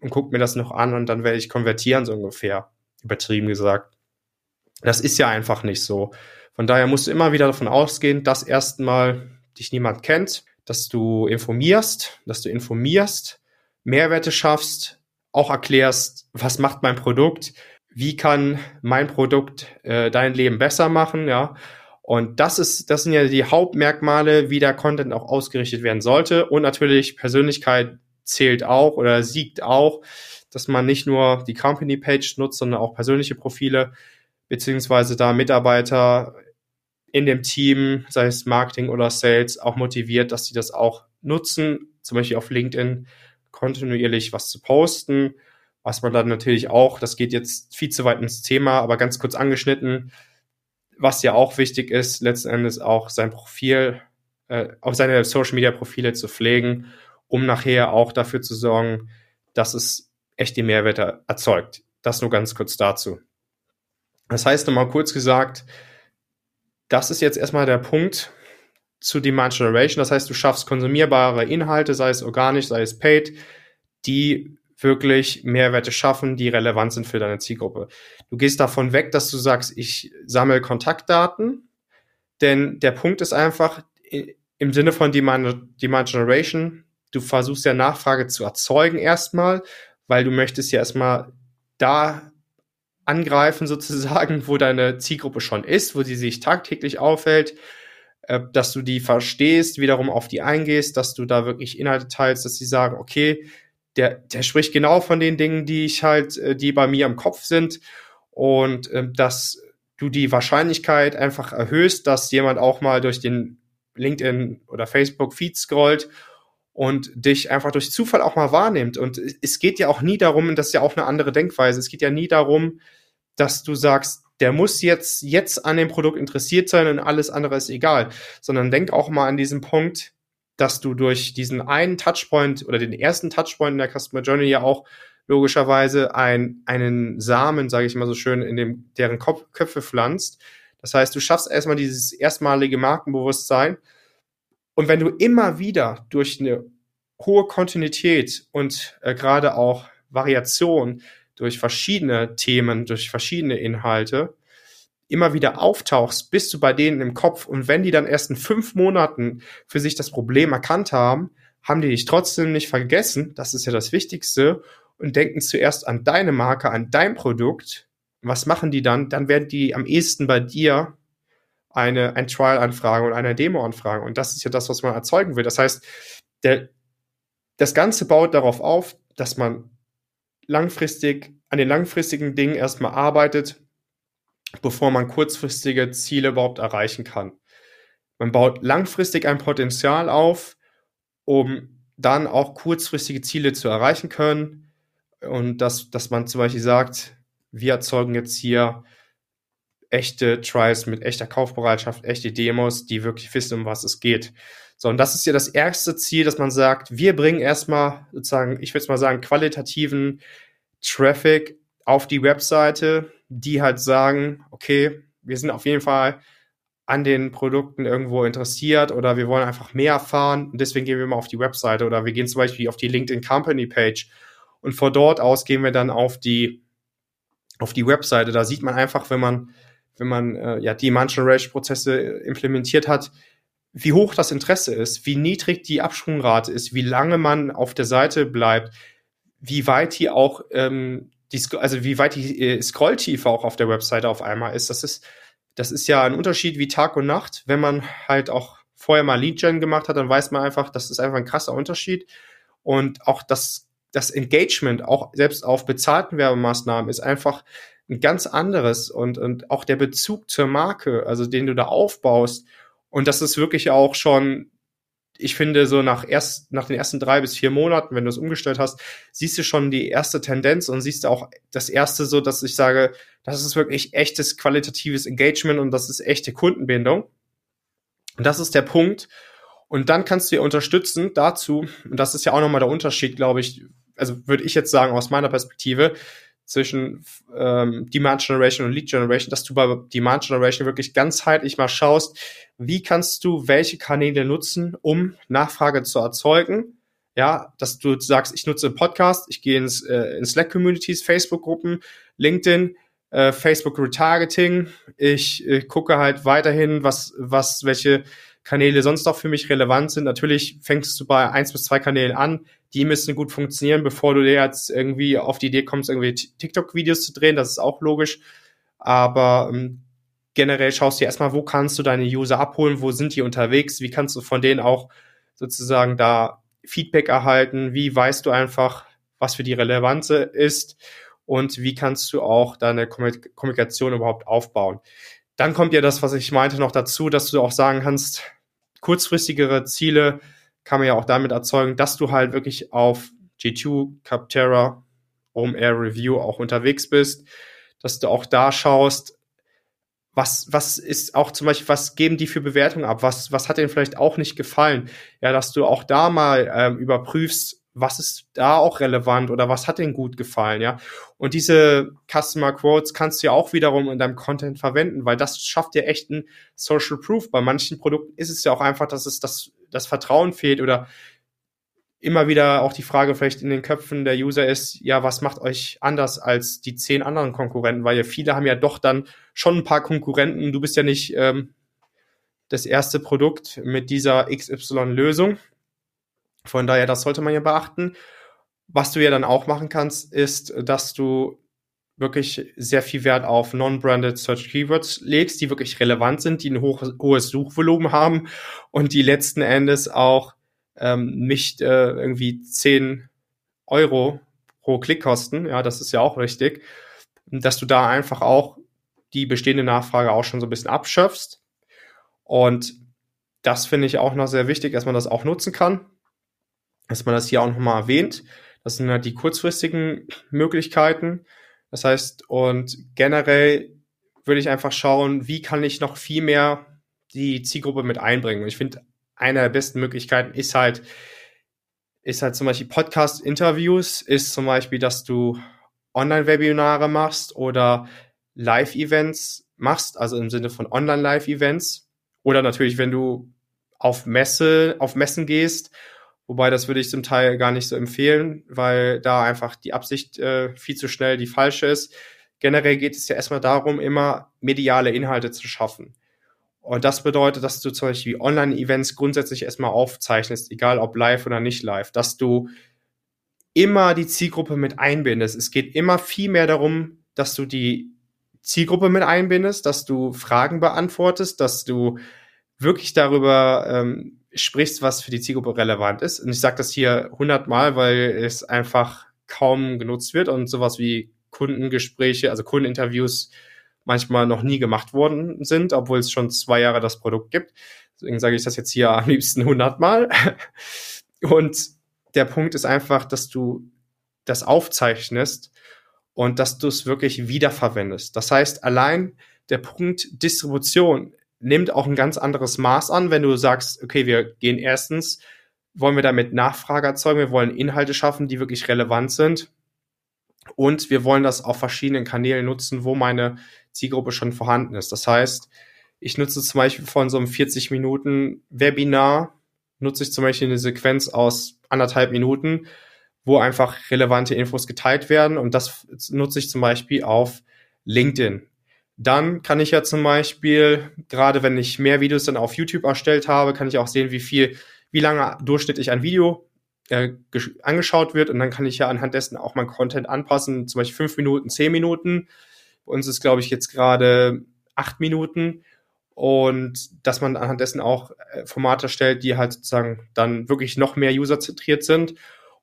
und gucke mir das noch an und dann werde ich konvertieren, so ungefähr übertrieben gesagt. Das ist ja einfach nicht so. Von daher musst du immer wieder davon ausgehen, dass erstmal dich niemand kennt, dass du informierst, dass du informierst, Mehrwerte schaffst, auch erklärst, was macht mein Produkt, wie kann mein Produkt äh, dein Leben besser machen, ja. Und das ist, das sind ja die Hauptmerkmale, wie der Content auch ausgerichtet werden sollte. Und natürlich Persönlichkeit zählt auch oder siegt auch dass man nicht nur die Company Page nutzt, sondern auch persönliche Profile, beziehungsweise da Mitarbeiter in dem Team, sei es Marketing oder Sales, auch motiviert, dass sie das auch nutzen, zum Beispiel auf LinkedIn kontinuierlich was zu posten, was man dann natürlich auch, das geht jetzt viel zu weit ins Thema, aber ganz kurz angeschnitten, was ja auch wichtig ist, letzten Endes auch sein Profil, äh, auf seine Social Media Profile zu pflegen, um nachher auch dafür zu sorgen, dass es echte Mehrwerte erzeugt. Das nur ganz kurz dazu. Das heißt nochmal kurz gesagt, das ist jetzt erstmal der Punkt zu Demand Generation. Das heißt, du schaffst konsumierbare Inhalte, sei es organisch, sei es paid, die wirklich Mehrwerte schaffen, die relevant sind für deine Zielgruppe. Du gehst davon weg, dass du sagst, ich sammle Kontaktdaten, denn der Punkt ist einfach im Sinne von Demand, Demand Generation, du versuchst ja Nachfrage zu erzeugen erstmal, weil du möchtest ja erstmal da angreifen sozusagen, wo deine Zielgruppe schon ist, wo sie sich tagtäglich aufhält, äh, dass du die verstehst, wiederum auf die eingehst, dass du da wirklich Inhalte teilst, dass sie sagen, okay, der, der spricht genau von den Dingen, die ich halt, äh, die bei mir im Kopf sind und äh, dass du die Wahrscheinlichkeit einfach erhöhst, dass jemand auch mal durch den LinkedIn oder Facebook Feed scrollt und dich einfach durch Zufall auch mal wahrnimmt. Und es geht ja auch nie darum, das ist ja auch eine andere Denkweise, es geht ja nie darum, dass du sagst, der muss jetzt, jetzt an dem Produkt interessiert sein und alles andere ist egal, sondern denk auch mal an diesen Punkt, dass du durch diesen einen Touchpoint oder den ersten Touchpoint in der Customer Journey ja auch logischerweise ein, einen Samen, sage ich mal so schön, in dem, deren Kopf, Köpfe pflanzt. Das heißt, du schaffst erstmal dieses erstmalige Markenbewusstsein und wenn du immer wieder durch eine hohe Kontinuität und äh, gerade auch Variation durch verschiedene Themen, durch verschiedene Inhalte immer wieder auftauchst, bist du bei denen im Kopf. Und wenn die dann erst in fünf Monaten für sich das Problem erkannt haben, haben die dich trotzdem nicht vergessen. Das ist ja das Wichtigste. Und denken zuerst an deine Marke, an dein Produkt. Was machen die dann? Dann werden die am ehesten bei dir eine, ein Trial anfragen und eine Demo anfragen. Und das ist ja das, was man erzeugen will. Das heißt, der, das Ganze baut darauf auf, dass man langfristig an den langfristigen Dingen erstmal arbeitet, bevor man kurzfristige Ziele überhaupt erreichen kann. Man baut langfristig ein Potenzial auf, um dann auch kurzfristige Ziele zu erreichen können. Und dass, dass man zum Beispiel sagt, wir erzeugen jetzt hier echte Trials mit echter Kaufbereitschaft, echte Demos, die wirklich wissen, um was es geht. So, und das ist ja das erste Ziel, dass man sagt, wir bringen erstmal sozusagen, ich würde mal sagen, qualitativen Traffic auf die Webseite, die halt sagen, okay, wir sind auf jeden Fall an den Produkten irgendwo interessiert oder wir wollen einfach mehr erfahren und deswegen gehen wir mal auf die Webseite oder wir gehen zum Beispiel auf die LinkedIn Company Page und von dort aus gehen wir dann auf die auf die Webseite. Da sieht man einfach, wenn man wenn man äh, ja die Mansion Generation Prozesse implementiert hat, wie hoch das Interesse ist, wie niedrig die Absprungrate ist, wie lange man auf der Seite bleibt, wie weit die auch, ähm, die, also wie weit die äh, Scrolltiefe auch auf der Webseite auf einmal ist. Das ist, das ist ja ein Unterschied wie Tag und Nacht. Wenn man halt auch vorher mal Lead-Gen gemacht hat, dann weiß man einfach, das ist einfach ein krasser Unterschied. Und auch das, das Engagement, auch selbst auf bezahlten Werbemaßnahmen, ist einfach ein ganz anderes und, und auch der Bezug zur Marke, also den du da aufbaust und das ist wirklich auch schon, ich finde, so nach erst, nach den ersten drei bis vier Monaten, wenn du es umgestellt hast, siehst du schon die erste Tendenz und siehst auch das erste so, dass ich sage, das ist wirklich echtes qualitatives Engagement und das ist echte Kundenbindung. Und das ist der Punkt. Und dann kannst du dir unterstützen dazu, und das ist ja auch nochmal der Unterschied, glaube ich, also würde ich jetzt sagen aus meiner Perspektive, zwischen ähm, Demand Generation und Lead Generation, dass du bei Demand Generation wirklich ganzheitlich mal schaust, wie kannst du welche Kanäle nutzen, um Nachfrage zu erzeugen. Ja, dass du sagst, ich nutze Podcast, ich gehe ins, äh, in Slack-Communities, Facebook-Gruppen, LinkedIn, äh, Facebook Retargeting. Ich äh, gucke halt weiterhin, was, was, welche Kanäle sonst noch für mich relevant sind. Natürlich fängst du bei eins bis zwei Kanälen an. Die müssen gut funktionieren, bevor du dir jetzt irgendwie auf die Idee kommst, irgendwie TikTok-Videos zu drehen. Das ist auch logisch. Aber ähm, generell schaust du erstmal, wo kannst du deine User abholen, wo sind die unterwegs, wie kannst du von denen auch sozusagen da Feedback erhalten, wie weißt du einfach, was für die Relevante ist und wie kannst du auch deine Kommunikation überhaupt aufbauen. Dann kommt ja das, was ich meinte, noch dazu, dass du auch sagen kannst, kurzfristigere Ziele kann man ja auch damit erzeugen, dass du halt wirklich auf G2, Capterra, Home Air Review auch unterwegs bist, dass du auch da schaust, was, was ist auch zum Beispiel, was geben die für Bewertungen ab? Was, was hat denen vielleicht auch nicht gefallen? Ja, dass du auch da mal ähm, überprüfst, was ist da auch relevant oder was hat denen gut gefallen, ja. Und diese Customer Quotes kannst du ja auch wiederum in deinem Content verwenden, weil das schafft dir echt ein Social Proof. Bei manchen Produkten ist es ja auch einfach, dass es das, das Vertrauen fehlt oder immer wieder auch die Frage vielleicht in den Köpfen der User ist, ja, was macht euch anders als die zehn anderen Konkurrenten? Weil ja viele haben ja doch dann schon ein paar Konkurrenten. Du bist ja nicht ähm, das erste Produkt mit dieser XY-Lösung. Von daher, das sollte man ja beachten. Was du ja dann auch machen kannst, ist, dass du wirklich sehr viel Wert auf Non-Branded Search Keywords legst, die wirklich relevant sind, die ein hohes Suchvolumen haben und die letzten Endes auch ähm, nicht äh, irgendwie 10 Euro pro Klick kosten. Ja, das ist ja auch richtig. Dass du da einfach auch die bestehende Nachfrage auch schon so ein bisschen abschöpfst. Und das finde ich auch noch sehr wichtig, dass man das auch nutzen kann dass man das hier auch nochmal erwähnt. Das sind halt die kurzfristigen Möglichkeiten. Das heißt, und generell würde ich einfach schauen, wie kann ich noch viel mehr die Zielgruppe mit einbringen. Und ich finde, eine der besten Möglichkeiten ist halt, ist halt zum Beispiel Podcast-Interviews, ist zum Beispiel, dass du Online-Webinare machst oder Live-Events machst, also im Sinne von Online-Live-Events. Oder natürlich, wenn du auf Messe, auf Messen gehst Wobei das würde ich zum Teil gar nicht so empfehlen, weil da einfach die Absicht äh, viel zu schnell die falsche ist. Generell geht es ja erstmal darum, immer mediale Inhalte zu schaffen. Und das bedeutet, dass du zum Beispiel Online-Events grundsätzlich erstmal aufzeichnest, egal ob live oder nicht live, dass du immer die Zielgruppe mit einbindest. Es geht immer viel mehr darum, dass du die Zielgruppe mit einbindest, dass du Fragen beantwortest, dass du wirklich darüber ähm, sprichst, was für die Zielgruppe relevant ist. Und ich sage das hier hundertmal, weil es einfach kaum genutzt wird und sowas wie Kundengespräche, also Kundeninterviews manchmal noch nie gemacht worden sind, obwohl es schon zwei Jahre das Produkt gibt. Deswegen sage ich das jetzt hier am liebsten hundertmal. [laughs] Und der Punkt ist einfach, dass du das aufzeichnest und dass du es wirklich wiederverwendest. Das heißt, allein der Punkt Distribution nimmt auch ein ganz anderes Maß an, wenn du sagst, okay, wir gehen erstens, wollen wir damit Nachfrage erzeugen, wir wollen Inhalte schaffen, die wirklich relevant sind und wir wollen das auf verschiedenen Kanälen nutzen, wo meine Zielgruppe schon vorhanden ist. Das heißt, ich nutze zum Beispiel von so einem 40 Minuten Webinar, nutze ich zum Beispiel eine Sequenz aus anderthalb Minuten, wo einfach relevante Infos geteilt werden und das nutze ich zum Beispiel auf LinkedIn. Dann kann ich ja zum Beispiel, gerade wenn ich mehr Videos dann auf YouTube erstellt habe, kann ich auch sehen, wie viel, wie lange durchschnittlich ein Video äh, angeschaut wird. Und dann kann ich ja anhand dessen auch mein Content anpassen, zum Beispiel fünf Minuten, zehn Minuten. Bei uns ist, glaube ich, jetzt gerade acht Minuten. Und dass man anhand dessen auch äh, Formate stellt, die halt sozusagen dann wirklich noch mehr userzentriert sind.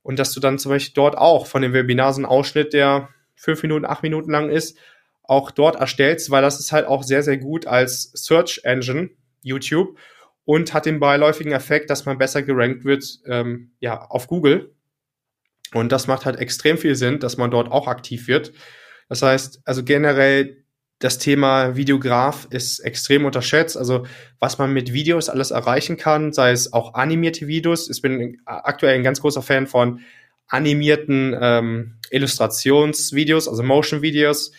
Und dass du dann zum Beispiel dort auch von dem Webinar so einen Ausschnitt, der fünf Minuten, acht Minuten lang ist, auch dort erstellst, weil das ist halt auch sehr, sehr gut als Search Engine, YouTube, und hat den beiläufigen Effekt, dass man besser gerankt wird, ähm, ja, auf Google. Und das macht halt extrem viel Sinn, dass man dort auch aktiv wird. Das heißt, also generell das Thema Videograf ist extrem unterschätzt. Also was man mit Videos alles erreichen kann, sei es auch animierte Videos. Ich bin aktuell ein ganz großer Fan von animierten ähm, Illustrationsvideos, also Motion-Videos,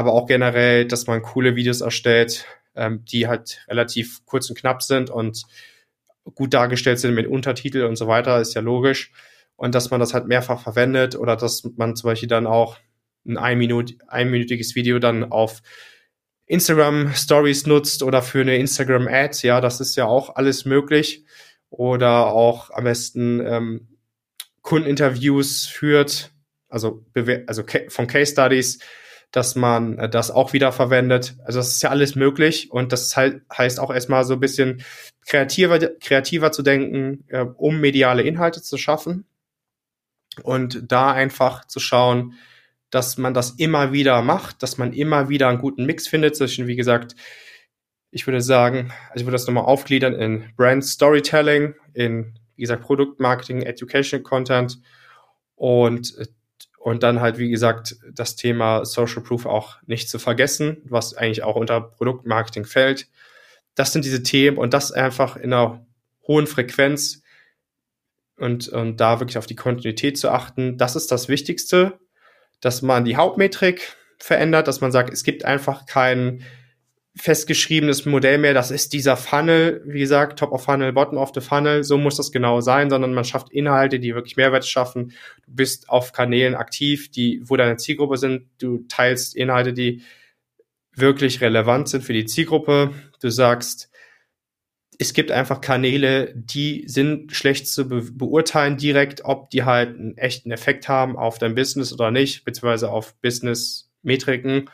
aber auch generell, dass man coole Videos erstellt, ähm, die halt relativ kurz und knapp sind und gut dargestellt sind mit Untertitel und so weiter, ist ja logisch. Und dass man das halt mehrfach verwendet oder dass man zum Beispiel dann auch ein Minut, einminütiges Video dann auf Instagram Stories nutzt oder für eine Instagram Ad, ja, das ist ja auch alles möglich. Oder auch am besten ähm, Kundeninterviews führt, also, also von Case Studies dass man äh, das auch wieder verwendet. Also das ist ja alles möglich und das halt, heißt auch erstmal so ein bisschen kreativer, kreativer zu denken, äh, um mediale Inhalte zu schaffen und da einfach zu schauen, dass man das immer wieder macht, dass man immer wieder einen guten Mix findet zwischen, wie gesagt, ich würde sagen, also ich würde das nochmal aufgliedern in Brand Storytelling, in, wie gesagt, Produktmarketing, Education Content und und dann halt, wie gesagt, das Thema Social Proof auch nicht zu vergessen, was eigentlich auch unter Produktmarketing fällt. Das sind diese Themen und das einfach in einer hohen Frequenz und, und da wirklich auf die Kontinuität zu achten. Das ist das Wichtigste, dass man die Hauptmetrik verändert, dass man sagt, es gibt einfach keinen festgeschriebenes Modell mehr, das ist dieser Funnel, wie gesagt, Top of Funnel, Bottom of the Funnel, so muss das genau sein, sondern man schafft Inhalte, die wirklich Mehrwert schaffen. Du bist auf Kanälen aktiv, die, wo deine Zielgruppe sind, du teilst Inhalte, die wirklich relevant sind für die Zielgruppe. Du sagst, es gibt einfach Kanäle, die sind schlecht zu be beurteilen direkt, ob die halt einen echten Effekt haben auf dein Business oder nicht, beziehungsweise auf Business-Metriken.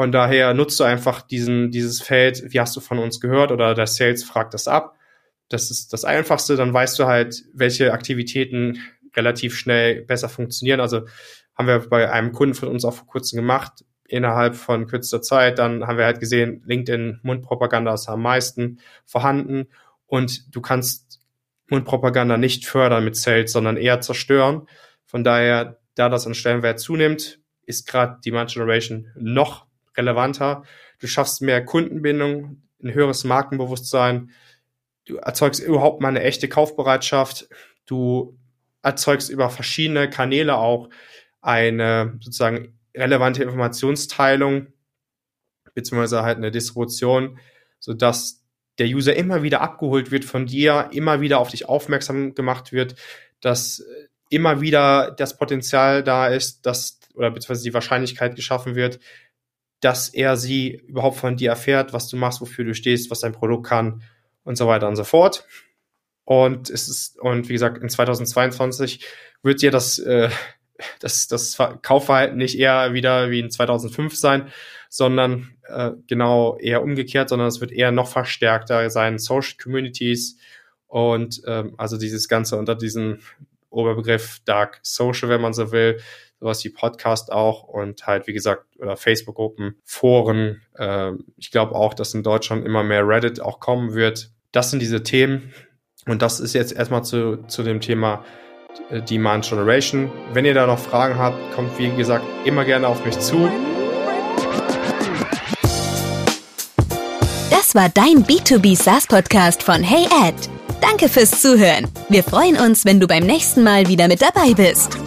Von daher nutzt du einfach diesen, dieses Feld, wie hast du von uns gehört oder der Sales fragt das ab. Das ist das Einfachste, dann weißt du halt, welche Aktivitäten relativ schnell besser funktionieren. Also haben wir bei einem Kunden von uns auch vor kurzem gemacht, innerhalb von kürzester Zeit. Dann haben wir halt gesehen, LinkedIn Mundpropaganda ist am meisten vorhanden und du kannst Mundpropaganda nicht fördern mit Sales, sondern eher zerstören. Von daher, da das an Stellenwert zunimmt, ist gerade die Demand Generation noch relevanter. Du schaffst mehr Kundenbindung, ein höheres Markenbewusstsein. Du erzeugst überhaupt mal eine echte Kaufbereitschaft. Du erzeugst über verschiedene Kanäle auch eine sozusagen relevante Informationsteilung beziehungsweise halt eine Distribution, so dass der User immer wieder abgeholt wird von dir, immer wieder auf dich aufmerksam gemacht wird, dass immer wieder das Potenzial da ist, dass oder beziehungsweise die Wahrscheinlichkeit geschaffen wird, dass er sie überhaupt von dir erfährt, was du machst, wofür du stehst, was dein Produkt kann und so weiter und so fort. Und es ist, und wie gesagt, in 2022 wird dir das, äh, [laughs] das, das Kaufverhalten nicht eher wieder wie in 2005 sein, sondern äh, genau eher umgekehrt, sondern es wird eher noch verstärkter sein, Social Communities und ähm, also dieses Ganze unter diesem Oberbegriff Dark Social, wenn man so will, sowas wie Podcast auch und halt, wie gesagt, oder Facebook-Gruppen, Foren. Äh, ich glaube auch, dass in Deutschland immer mehr Reddit auch kommen wird. Das sind diese Themen. Und das ist jetzt erstmal zu, zu dem Thema äh, Demand Generation. Wenn ihr da noch Fragen habt, kommt wie gesagt immer gerne auf mich zu. Das war dein B2B SaaS Podcast von Hey Ed. Danke fürs Zuhören. Wir freuen uns, wenn du beim nächsten Mal wieder mit dabei bist.